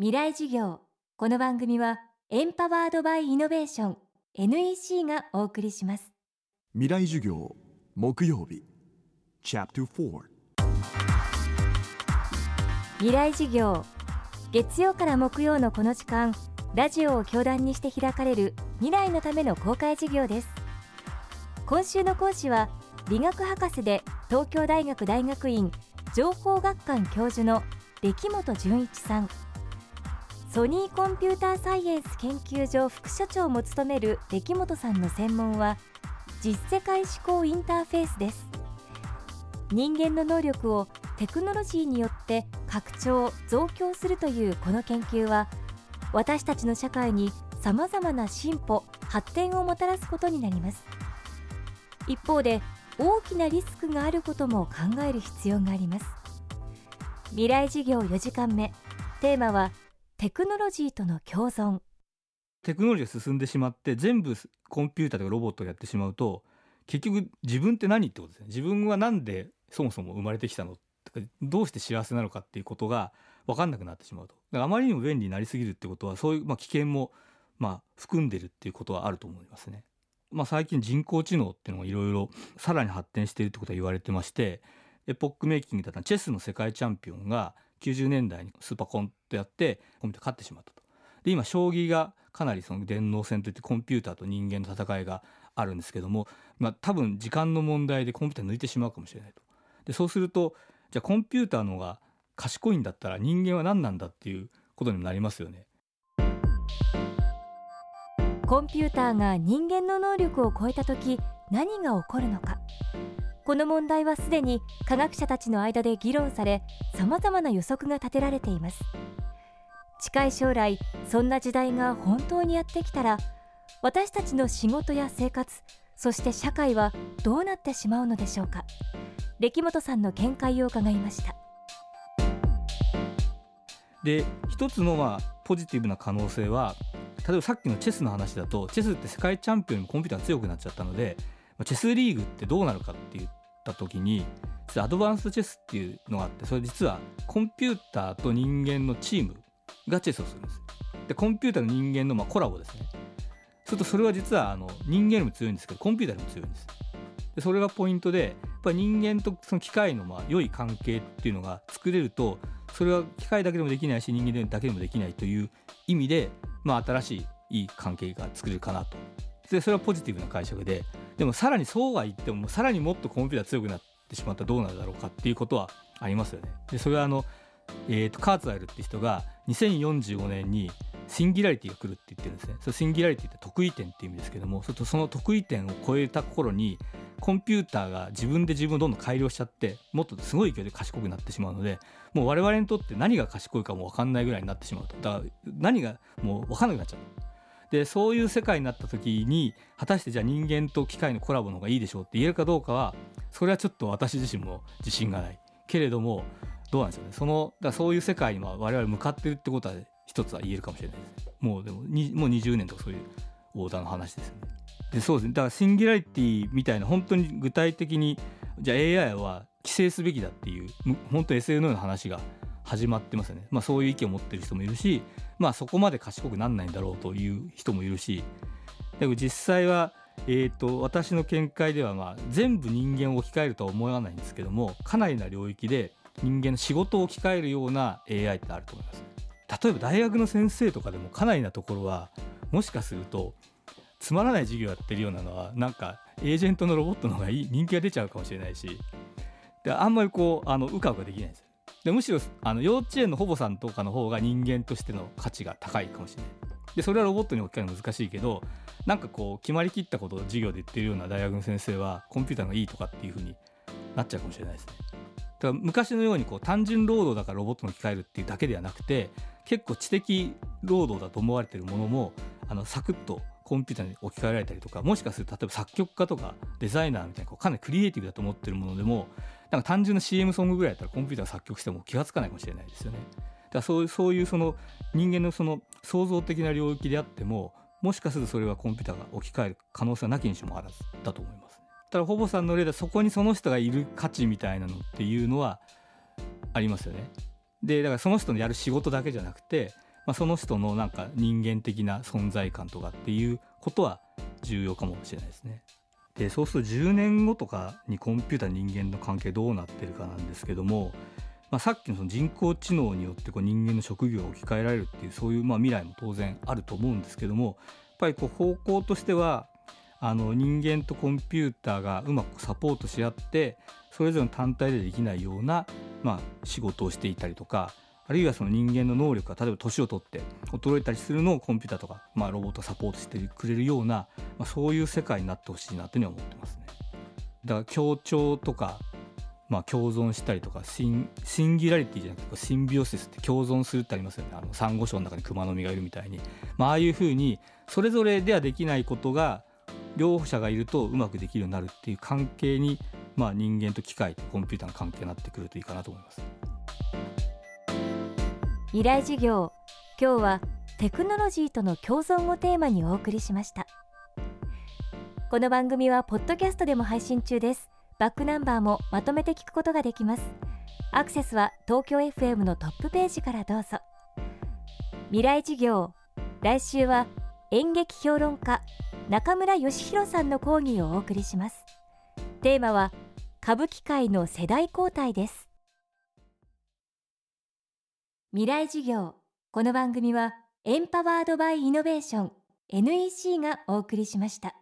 未来授業。この番組はエンパワードバイイノベーション NEC がお送りします。未来授業木曜日。Chapter 4未来授業。月曜から木曜のこの時間ラジオを教壇にして開かれる未来のための公開授業です。今週の講師は理学博士で東京大学大学院情報学館教授の出来本純一さんソニーコンピューターサイエンス研究所副所長も務める出来本さんの専門は実世界思考インターフェースです。人間の能力をテクノロジーによって拡張増強するというこの研究は私たちの社会にさまざまな進歩発展をもたらすことになります。一方で大きなリスクがあることも考える必要があります。未来事業4時間目。テーマはテクノロジーとの共存。テクノロジーが進んでしまって全部コンピューターとかロボットがやってしまうと結局自分って何ってことですね。自分は何でそもそも生まれてきたのとかどうして幸せなのかっていうことが分かんなくなってしまうと。だからあまりにも便利になりすぎるってことはそういう、まあ、危険もまあ含んでるっていうことはあると思いますね。まあ、最近人工知能っていうのがいろいろさらに発展しているってことは言われてましてエポックメイキングだったチェスの世界チャンピオンが90年代にスーパーコンとやってコンピューター勝ってしまったと。で今将棋がかなりその電脳戦といってコンピューターと人間の戦いがあるんですけども、まあ、多分時間の問題でコンピューター抜いてしまうかもしれないと。でそうするとじゃあコンピューターの方が賢いんだったら人間は何なんだっていうことにもなりますよね。コンピューターが人間の能力を超えた時何が起こるのかこの問題はすでに科学者たちの間で議論されさまざまな予測が立てられています。近い将来そんな時代が本当にやってきたら私たちの仕事や生活そして社会はどうなってしまうのでしょうか。歴本さんの見解を伺いました。で一つのまあポジティブな可能性は例えばさっきのチェスの話だとチェスって世界チャンピオンよりもコンピューターが強くなっちゃったのでチェスリーグってどうなるかって言った時にアドバンスチェスっていうのがあってそれ実はコンピューターと人間のチームがチェスをするんです。でコンピューターの人間のまあコラボですね。するとそれは実はあの人間よりも強いんですけどコンピューターよりも強いんです。でそれがポイントでやっぱり人間とその機械のまあ良い関係っていうのが作れるとそれは機械だけでもできないし人間だけでもできないという意味で、まあ、新しいいい関係が作れるかなと。でそれはポジティブな解釈ででもさらにそうは言ってもさらにもっとコンピューター強くなってしまったらどうなるだろうかっていうことはありますよね。でそれはあの、えーと、カーツァイルって人が2045年にシンギュラリティが来るって言ってるんですね。そシンギュラリティって得意点っていう意味ですけどもその得意点を超えた頃にコンピューターが自分で自分をどんどん改良しちゃってもっとすごい勢いで賢くなってしまうのでもう我々にとって何が賢いかも分かんないぐらいになってしまうとだから何がもう分かんなくなっちゃう。でそういう世界になった時に果たしてじゃあ人間と機械のコラボの方がいいでしょうって言えるかどうかはそれはちょっと私自身も自信がない。けれどもどうなんでしょうね。そのだそういう世界に我々向かってるってことは一つは言えるかもしれないです。もうでももう20年とかそういうオーダーの話ですよね。でそうですね。だからシンギュラリティみたいな本当に具体的にじゃあ AI は規制すべきだっていう本当 SL の話が始まってますよね、まあ、そういう意見を持ってる人もいるし、まあ、そこまで賢くなんないんだろうという人もいるしでも実際は、えーと、私の見解では、まあ、全部人間を置き換えるとは思わないんですけどもかなりな領域で人間の仕事を置き換えるような AI ってあると思います。例えば大学の先生とかでもかなりなところはもしかするとつまらない授業やってるようなのはなんかエージェントのロボットの方がいい人気が出ちゃうかもしれないしあんまりこうあのうかうかできないんですでむしろあの幼稚園の保母さんとかの方が人間としての価値が高いかもしれない。でそれはロボットに置き換えるの難しいけどなんかこう決まりきったことを授業で言ってるような大学の先生はコンピューターがいいとかっていうふうになっちゃうかもしれないですね。だから昔のようにこう単純労働だからロボットに置き換えるっていうだけではなくて結構知的労働だと思われてるものもあのサクッとコンピューターに置き換えられたりとかもしかすると例えば作曲家とかデザイナーみたいなかなりクリエイティブだと思ってるものでもなんか単純な CM ソングぐらいだったらコンピューター作曲しても気が付かないかもしれないですよね。だからそうそういうその人間のその創造的な領域であってももしかするとそれはコンピューターが置き換える可能性はなきにしもあらずだと思います。ただほぼさんの例ではそこにその人がいる価値みたいなのっていうのはありますよね。でだからその人のやる仕事だけじゃなくてまあ、その人のなんか人間的な存在感とかっていうことは重要かもしれないですね。でそうすると10年後とかにコンピューター人間の関係どうなってるかなんですけども、まあ、さっきのその人工知能によってこう人間の職業を置き換えられるっていうそういうまあ未来も当然あると思うんですけどもやっぱりこう方向としてはあの人間とコンピューターがうまくサポートし合ってそれぞれの単体でできないような、まあ、仕事をしていたりとかあるいはその人間の能力が例えば年を取って衰えたりするのをコンピューターとか、まあ、ロボットがサポートしてくれるような、まあ、そういう世界になってほしいなというふうに思ってますね。だから協調とか、まあ、共存したりとかシンシンギュラリティじゃなくてシンビオシスって共存するってありますよねあのサンゴ礁の中にクマノミがいるみたいに、まあああいうふうにそれぞれではできないことが両者がいるとうまくできるようになるっていう関係に、まあ、人間と機械とコンピューターの関係になってくるといいかなと思います。未来授業今日はテクノロジーとの共存をテーマにお送りしましたこの番組はポッドキャストでも配信中です。バックナンバーもまとめて聞くことができます。アクセスは東京 FM のトップページからどうぞ。未来授業来週は演劇評論家中村義弘さんの講義をお送りします。テーマは歌舞伎界の世代交代です。未来授業この番組はエンパワードバイイノベーション NEC がお送りしました。